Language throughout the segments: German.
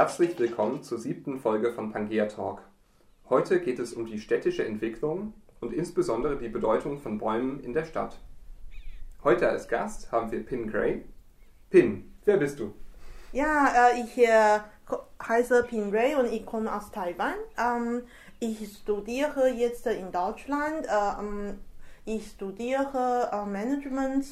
Herzlich willkommen zur siebten Folge von Pangea Talk. Heute geht es um die städtische Entwicklung und insbesondere die Bedeutung von Bäumen in der Stadt. Heute als Gast haben wir Pin Gray. Pin, wer bist du? Ja, äh, ich äh, heiße Pin Gray und ich komme aus Taiwan. Ähm, ich studiere jetzt in Deutschland. Äh, ähm, ich studiere äh, Management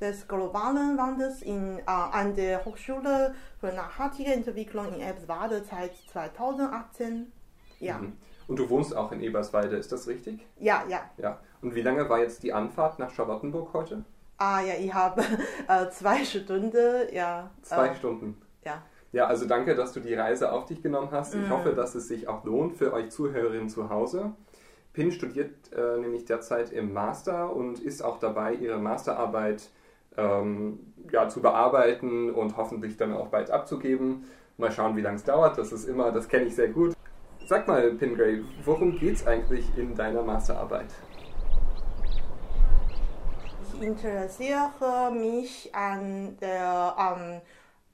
des globalen Wandels in, äh, an der Hochschule für nachhaltige Entwicklung in Eberswalde seit 2018. Ja. Mhm. Und du wohnst auch in Eberswalde, ist das richtig? Ja, ja. Ja. Und wie lange war jetzt die Anfahrt nach Charlottenburg heute? Ah ja, ich habe äh, zwei Stunden, ja. Zwei äh, Stunden. Ja. Ja, also danke, dass du die Reise auf dich genommen hast. Ich Mhm. hoffe, dass es sich auch lohnt für euch Zuhörerinnen zu Hause. Pin studiert äh, nämlich derzeit im Master und ist auch dabei, ihre Masterarbeit ähm, ja, zu bearbeiten und hoffentlich dann auch bald abzugeben. Mal schauen, wie lange es dauert. Das ist immer, das kenne ich sehr gut. Sag mal, Pin Gray, worum geht es eigentlich in deiner Masterarbeit? Ich interessiere mich an der ähm,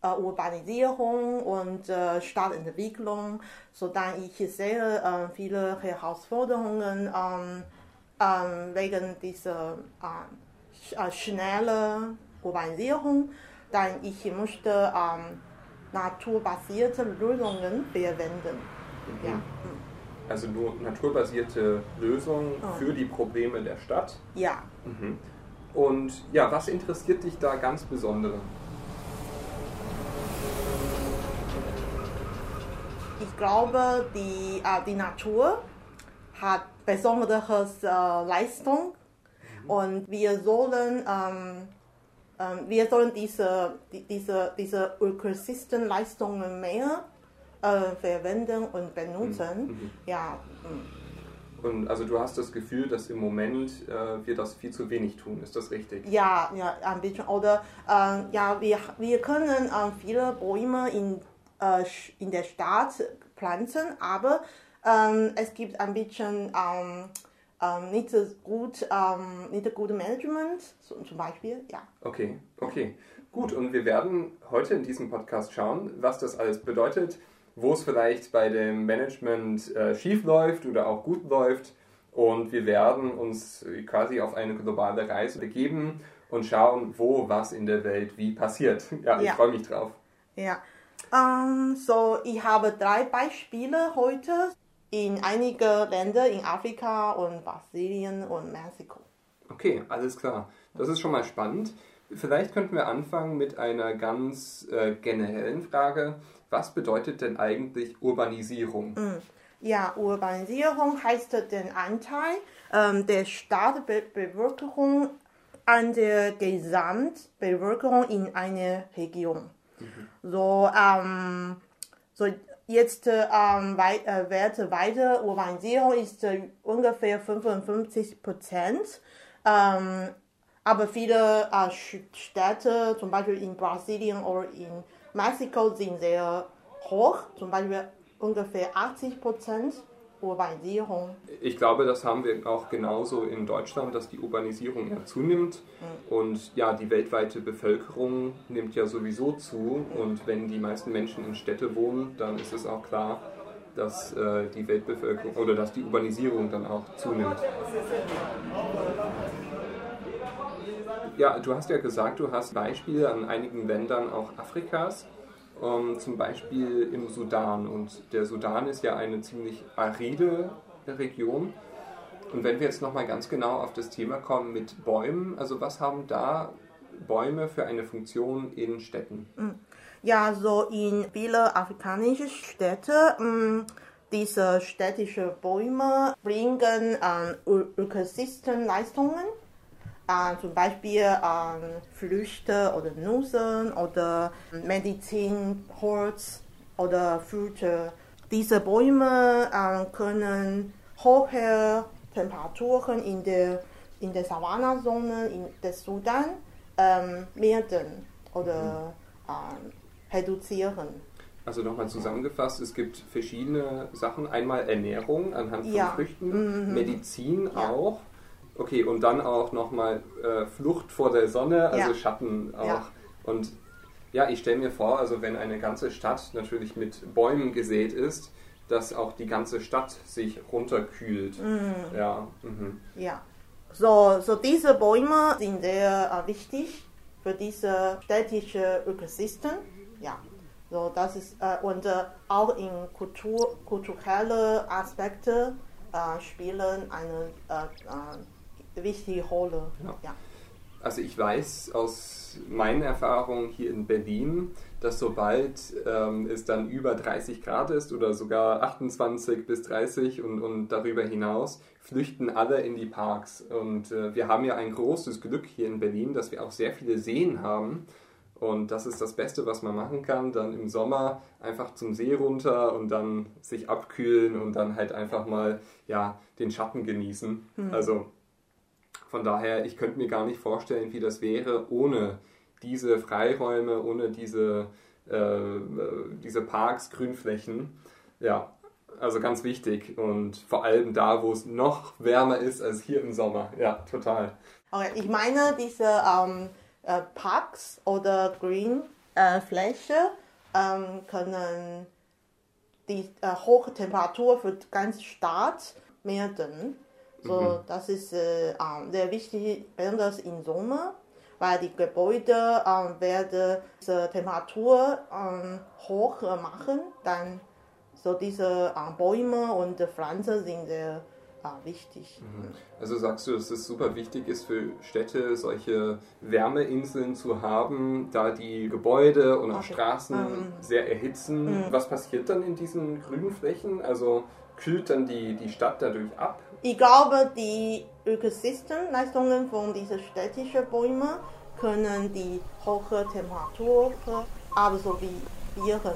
äh, Urbanisierung und äh, Stadtentwicklung, sodass ich sehe äh, viele Herausforderungen ähm, wegen dieser äh, äh, schnellen Urbanisierung. Dann ich möchte ähm, naturbasierte Lösungen verwenden. Ja. mm. Also nur naturbasierte Lösungen Oh. für die Probleme der Stadt. ja. Mhm. Und ja, was interessiert dich da ganz besonders? Ich glaube, die, äh, die Natur hat besondere äh, Leistung und wir sollen, ähm, ähm, wir sollen diese, die, diese, diese Ökosystemleistungen mehr äh, verwenden und benutzen. Mhm. Ja, mm. Und also du hast das Gefühl, dass im Moment äh, wir das viel zu wenig tun. Ist das richtig? ja, ja, ein bisschen. Oder äh, ja, wir, wir können äh, viele Bäume in, äh, in der Stadt pflanzen, aber ähm, es gibt ein bisschen ähm, nicht so gut, ähm, nicht so gute Management, so, zum Beispiel, ja. Okay, okay. Gut, und wir werden heute in diesem Podcast schauen, was das alles bedeutet, wo es vielleicht bei dem Management äh, schief läuft oder auch gut läuft. Und wir werden uns quasi auf eine globale Reise begeben und schauen, wo was in der Welt wie passiert. Ja, ich Ja. freue mich drauf. Ja, ähm, so ich habe drei Beispiele heute in einige Länder in Afrika und Brasilien und Mexiko. Okay, alles klar. Das ist schon mal spannend. Vielleicht könnten wir anfangen mit einer ganz äh, generellen Frage. Was bedeutet denn eigentlich Urbanisierung? Ja, Urbanisierung heißt den Anteil ähm, der Stadtbevölkerung an der Gesamtbevölkerung in einer Region. So, ähm, so jetzt ähm, wei äh, Werte weiter. Urbanisierung ist äh, ungefähr 55 Prozent. Ähm, aber viele äh, Städte, zum Beispiel in Brasilien oder in Mexiko, sind sehr hoch, zum Beispiel ungefähr 80 Prozent Urbanisierung. Ich glaube, das haben wir auch genauso in Deutschland, dass die Urbanisierung ja zunimmt. Und ja, die weltweite Bevölkerung nimmt ja sowieso zu. Und wenn die meisten Menschen in Städte wohnen, dann ist es auch klar, dass äh, die Weltbevölkerung oder dass die Urbanisierung dann auch zunimmt. Ja, du hast ja gesagt, du hast Beispiele an einigen Ländern auch Afrikas, zum Beispiel im Sudan. Und der Sudan ist ja eine ziemlich aride Region. Und wenn wir jetzt nochmal ganz genau auf das Thema kommen mit Bäumen, also was haben da Bäume für eine Funktion in Städten? Ja, so in viele afrikanische Städte, mh, diese städtische Bäume bringen ähm, Ökosystemleistungen, äh, zum Beispiel ähm, Früchte oder Nüsse oder Medizin, Holz oder Früchte. Diese Bäume äh, können hohe Temperaturen in der, in der Savannazone in des Sudan ähm, melden oder ähm, reduzieren. Also nochmal zusammengefasst, es gibt verschiedene Sachen. Einmal Ernährung anhand von Ja. Früchten, Medizin Ja. auch. Okay, und dann auch nochmal äh, Flucht vor der Sonne, also Ja. Schatten auch. Ja. Und Ja, ich stelle mir vor, also wenn eine ganze Stadt natürlich mit Bäumen gesät ist, dass auch die ganze Stadt sich runterkühlt. Mm. Ja. Mhm. Ja. So, so diese Bäume sind sehr äh, wichtig für diese städtische Ökosystem. Ja. So, das ist, äh, und äh, auch in Kultur, kulturelle Aspekte äh, spielen eine äh, äh, wichtige Rolle. Ja. Ja. Also ich weiß aus meinen Erfahrungen hier in Berlin, dass sobald ähm, es dann über 30 Grad ist oder sogar 28 bis 30 und, und darüber hinaus, flüchten alle in die Parks. Und äh, wir haben ja ein großes Glück hier in Berlin, dass wir auch sehr viele Seen haben. Und das ist das Beste, was man machen kann. Dann im Sommer einfach zum See runter und dann sich abkühlen und dann halt einfach mal ja, den Schatten genießen. Also von daher, ich könnte mir gar nicht vorstellen, wie das wäre ohne diese Freiräume, ohne diese, äh, diese Parks, Grünflächen. Ja, also ganz wichtig und vor allem da, wo es noch wärmer ist als hier im Sommer. Ja, total. Okay, ich meine, diese ähm, äh, Parks oder Greenfläche äh, ähm, können die äh, hohe Temperatur für die ganze Stadt melden. So, das ist äh, ähm, sehr wichtig, besonders im Sommer, weil die Gebäude ähm, werden diese Temperatur ähm, hoch äh, machen. Dann so diese äh, Bäume und Pflanzen sind sehr äh, wichtig. Also sagst du, dass es super wichtig ist für Städte, solche Wärmeinseln zu haben, da die Gebäude und auch Okay. Straßen Ähm. sehr erhitzen. Was passiert dann in diesen grünen Flächen? Also kühlt dann die, die Stadt dadurch ab? Ich glaube, die Ökosystemleistungen von diesen städtischen Bäumen können die hohe Temperatur absorbieren.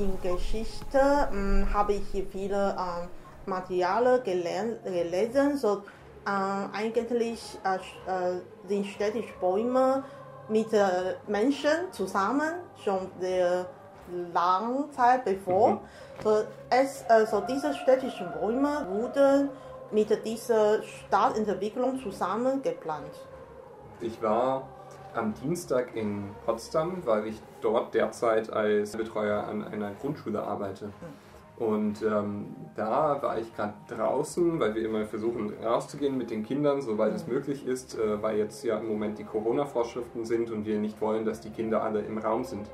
In Geschichte ähm, habe ich hier viele ähm, Materialien gele gelesen. So, ähm, eigentlich äh, äh, sind städtische Bäume mit äh, Menschen zusammen schon sehr lange Zeit bevor. So, es, also diese städtischen Bäume wurden mit dieser Stadtentwicklung zusammen geplant. Ich war am Dienstag in Potsdam, weil ich dort derzeit als Betreuer an einer Grundschule arbeite. Und ähm, da war ich gerade draußen, weil wir immer versuchen rauszugehen mit den Kindern, soweit es möglich ist, äh, weil jetzt ja im Moment die Corona-Vorschriften sind und wir nicht wollen, dass die Kinder alle im Raum sind.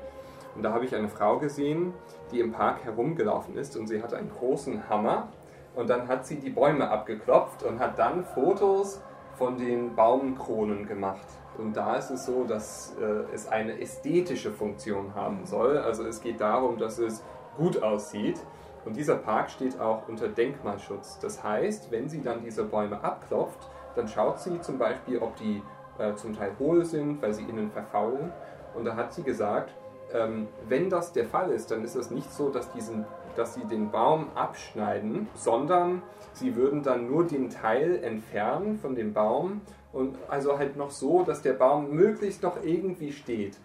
Und da habe ich eine Frau gesehen, die im Park herumgelaufen ist und sie hatte einen großen Hammer und dann hat sie die Bäume abgeklopft und hat dann Fotos von den Baumkronen gemacht. Und da ist es so, dass äh, es eine ästhetische Funktion haben soll. Also es geht darum, dass es gut aussieht. Und dieser Park steht auch unter Denkmalschutz. Das heißt, wenn sie dann diese Bäume abklopft, dann schaut sie zum Beispiel, ob die äh, zum Teil hohl sind, weil sie innen verfaulen. Und da hat sie gesagt, ähm, wenn das der Fall ist, dann ist es nicht so, dass, diesen, dass sie den Baum abschneiden, sondern sie würden dann nur den Teil entfernen von dem Baum und also halt noch so, dass der Baum möglichst noch irgendwie steht.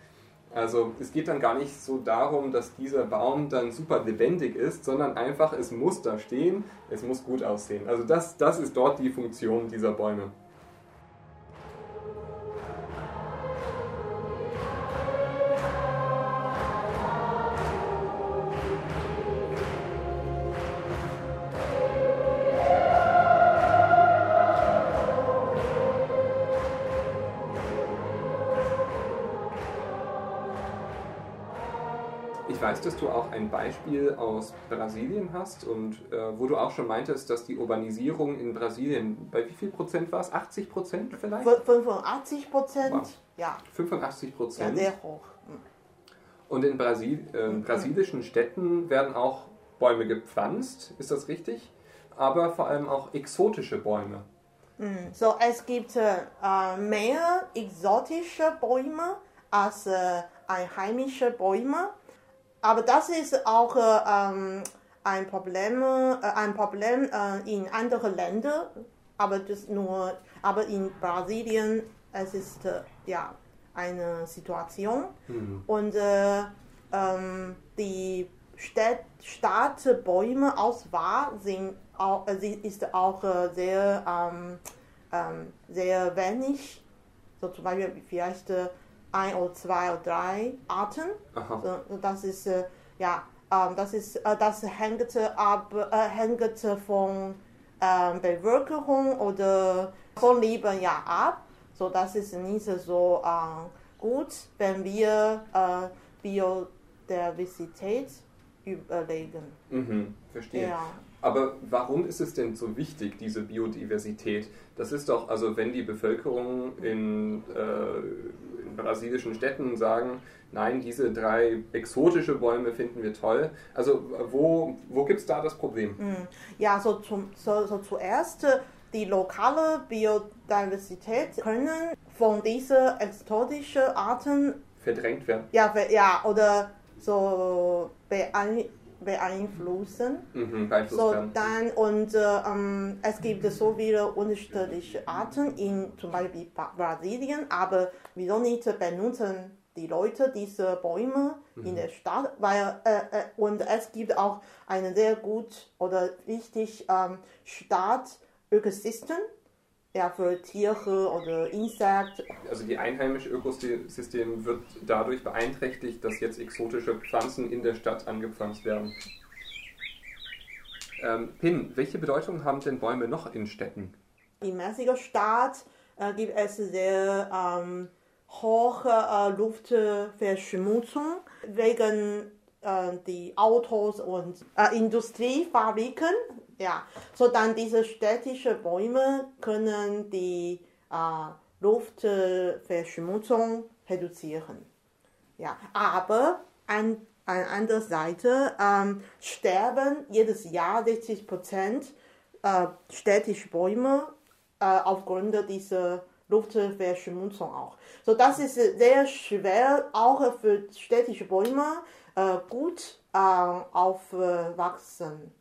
Also es geht dann gar nicht so darum, dass dieser Baum dann super lebendig ist, sondern einfach, es muss da stehen, es muss gut aussehen. Also das, das ist dort die Funktion dieser Bäume. Ein Beispiel aus Brasilien hast und äh, wo du auch schon meintest, dass die Urbanisierung in Brasilien, bei wie viel Prozent war es? 80 Prozent vielleicht? Fün- 85 Prozent, Wow. ja, 85 ja, Prozent. sehr hoch. Mm. Und in Brasil äh, brasilischen Städten werden auch Bäume gepflanzt, ist das richtig? Aber vor allem auch exotische Bäume. So, es gibt äh, mehr exotische Bäume als äh, einheimische Bäume. Aber das ist auch äh, ähm, ein Problem, äh, ein Problem äh, in anderen Ländern. Aber das nur, aber in Brasilien es ist äh, ja eine Situation und äh, ähm, die Stadt, Stadtbäume Auswahl sind auch, äh, ist auch äh, sehr ähm, ähm, sehr wenig, so zum Beispiel vielleicht ein oder zwei oder drei Arten. Aha. So, das ist äh, ja, ähm, das ist äh, das hängt ab, äh, hängt von ähm, Bevölkerung oder von Leben ja ab. So das ist nicht so gut, wenn wir Biodiversität überlegen. Mhm, verstehe. Ja. Aber warum ist es denn so wichtig, diese Biodiversität? Das ist doch, also wenn die Bevölkerung in, äh, in brasilischen Städten sagen, nein, diese drei exotische Bäume finden wir toll. Also wo, wo gibt es da das Problem? Ja, so, zum, so, so zuerst äh, die lokale Biodiversität können von diesen exotischen Arten Verdrängt werden? ja, ja oder so beein beeinflussen. Mhm, So dann und äh, ähm, es gibt so viele unterschiedliche Arten in zum Beispiel Brasilien, aber wieso nicht benutzen die Leute diese Bäume in der Stadt? Weil äh, äh, und es gibt auch ein sehr gut oder wichtig ähm, Stadtökosystem, ja für Tiere oder Insekten. Also die einheimische Ökosystem wird dadurch beeinträchtigt, dass jetzt exotische Pflanzen in der Stadt angepflanzt werden. Ähm, Pin, welche Bedeutung haben denn Bäume noch in Städten? In Mexiko-Stadt äh, gibt es sehr ähm, hohe äh, Luftverschmutzung wegen äh, die Autos und äh, Industriefabriken. Ja, so dann diese städtischen Bäume können die äh, Luftverschmutzung reduzieren. Ja, aber an, an anderer Seite ähm, sterben jedes Jahr 60 Prozent äh, städtische Bäume äh, aufgrund dieser Luftverschmutzung auch. So, das ist sehr schwer, auch für städtische Bäume äh, gut äh, aufwachsen.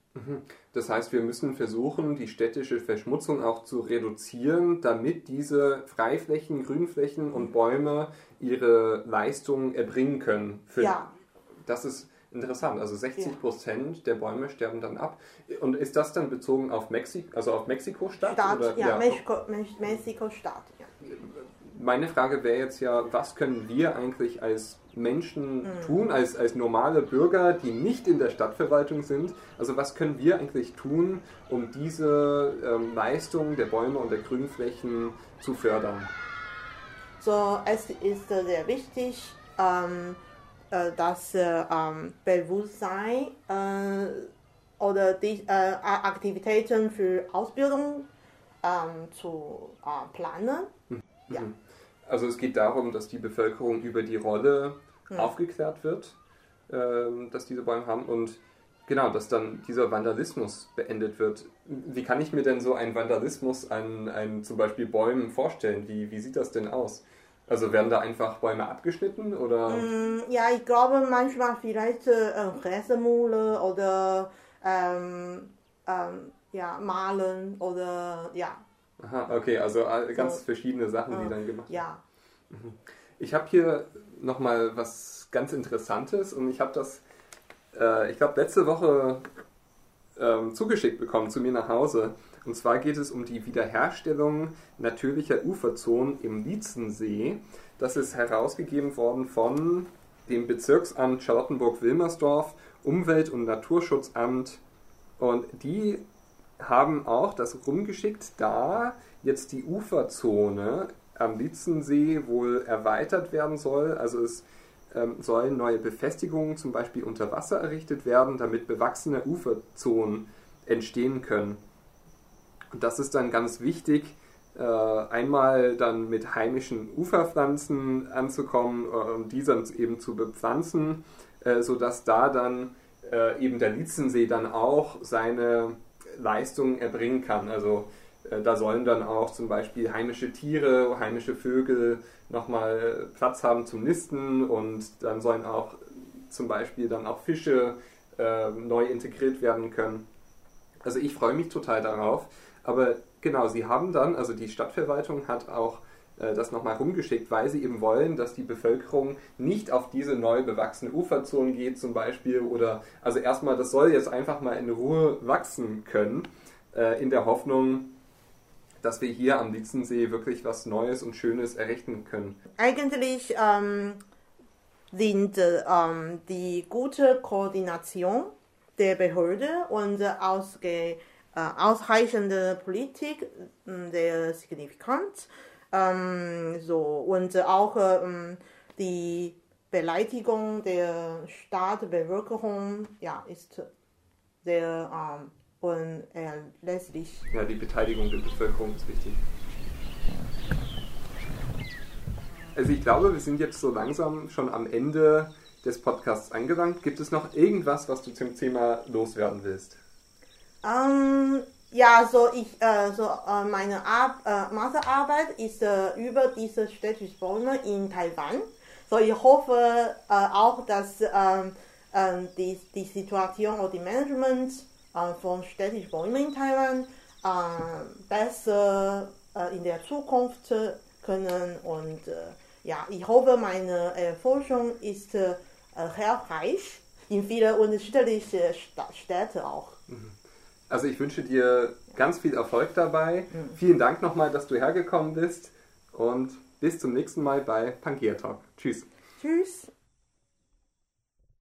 Das heißt, wir müssen versuchen, die städtische Verschmutzung auch zu reduzieren, damit diese Freiflächen, Grünflächen und Bäume ihre Leistung erbringen können. Für Ja. Das ist interessant. Also 60 Prozent der Bäume sterben dann ab. Und ist das dann bezogen auf Mexiko, also auf Mexiko-Stadt? Stadt, ja, Mexiko, Mex- Mexiko-Stadt. Ja. meine Frage wäre jetzt ja, was können wir eigentlich als Menschen Mhm. tun, als, als normale Bürger, die nicht in der Stadtverwaltung sind? Also was können wir eigentlich tun, um diese ähm, Leistung der Bäume und der Grünflächen zu fördern? So, es ist sehr wichtig, ähm, äh, dass äh, ähm, Bewusstsein äh, oder die äh, Aktivitäten für Ausbildung ähm, zu äh, planen. Ja. Also es geht darum, dass die Bevölkerung über die Rolle aufgeklärt wird, ähm, dass diese Bäume haben und genau, dass dann dieser Vandalismus beendet wird. Wie kann ich mir denn so einen Vandalismus an, an zum Beispiel Bäumen vorstellen? Wie, wie sieht das denn aus? Also werden da einfach Bäume abgeschnitten oder? Mm, Ja, ich glaube manchmal vielleicht äh, Gräsermule oder ähm, ähm, ja, malen oder ja, Aha, okay, also all- ganz So. verschiedene Sachen, die dann gemacht ja. Ich habe hier nochmal was ganz Interessantes und ich habe das, äh, ich glaube, letzte Woche ähm, zugeschickt bekommen zu mir nach Hause. Und zwar geht es um die Wiederherstellung natürlicher Uferzonen im Lietzensee. Das ist herausgegeben worden von dem Bezirksamt Charlottenburg-Wilmersdorf, Umwelt- und Naturschutzamt. Und die haben auch das rumgeschickt, da jetzt die Uferzone am Lietzensee wohl erweitert werden soll. Also es ähm, sollen neue Befestigungen zum Beispiel unter Wasser errichtet werden, damit bewachsene Uferzonen entstehen können. Und das ist dann ganz wichtig, äh, einmal dann mit heimischen Uferpflanzen anzukommen äh, und diese eben zu bepflanzen, äh, sodass da dann äh, eben der Lietzensee dann auch seine Leistung erbringen kann. Also da sollen dann auch zum Beispiel heimische Tiere, heimische Vögel nochmal Platz haben zum Nisten und dann sollen auch zum Beispiel dann auch Fische äh, neu integriert werden können. Also ich freue mich total darauf. Aber genau, sie haben dann, also die Stadtverwaltung hat auch äh, das nochmal rumgeschickt, weil sie eben wollen, dass die Bevölkerung nicht auf diese neu bewachsene Uferzonen geht zum Beispiel oder also erstmal, das soll jetzt einfach mal in Ruhe wachsen können, äh, in der Hoffnung, dass wir hier am Lietzensee wirklich was Neues und Schönes errichten können? Eigentlich ähm, sind ähm, die gute Koordination der Behörde und ausge, äh, ausreichende Politik äh, sehr signifikant. Ähm, so, und auch ähm, die Beleidigung der Stadtbevölkerung ja, ist sehr ähm, unerlässlich. Ja, die Beteiligung der Bevölkerung ist wichtig. Also ich glaube, wir sind jetzt so langsam schon am Ende des Podcasts angelangt. Gibt es noch irgendwas, was du zum Thema loswerden willst? Ähm, ja, so ich, äh, so äh, meine Ar äh, Masterarbeit ist äh, über diese städtische Bäume in Taiwan. So ich hoffe äh, auch, dass ähm, ähm, die, die Situation oder die Management äh, von städtischen Bäumen in Taiwan besser in der Zukunft können und ja, ich hoffe, meine Forschung ist hilfreich in viele unterschiedliche Städte auch. Mhm. Also ich wünsche dir ganz viel Erfolg dabei. Mhm. Vielen Dank nochmal, dass du hergekommen bist und bis zum nächsten Mal bei Pangea Talk. Tschüss. Tschüss.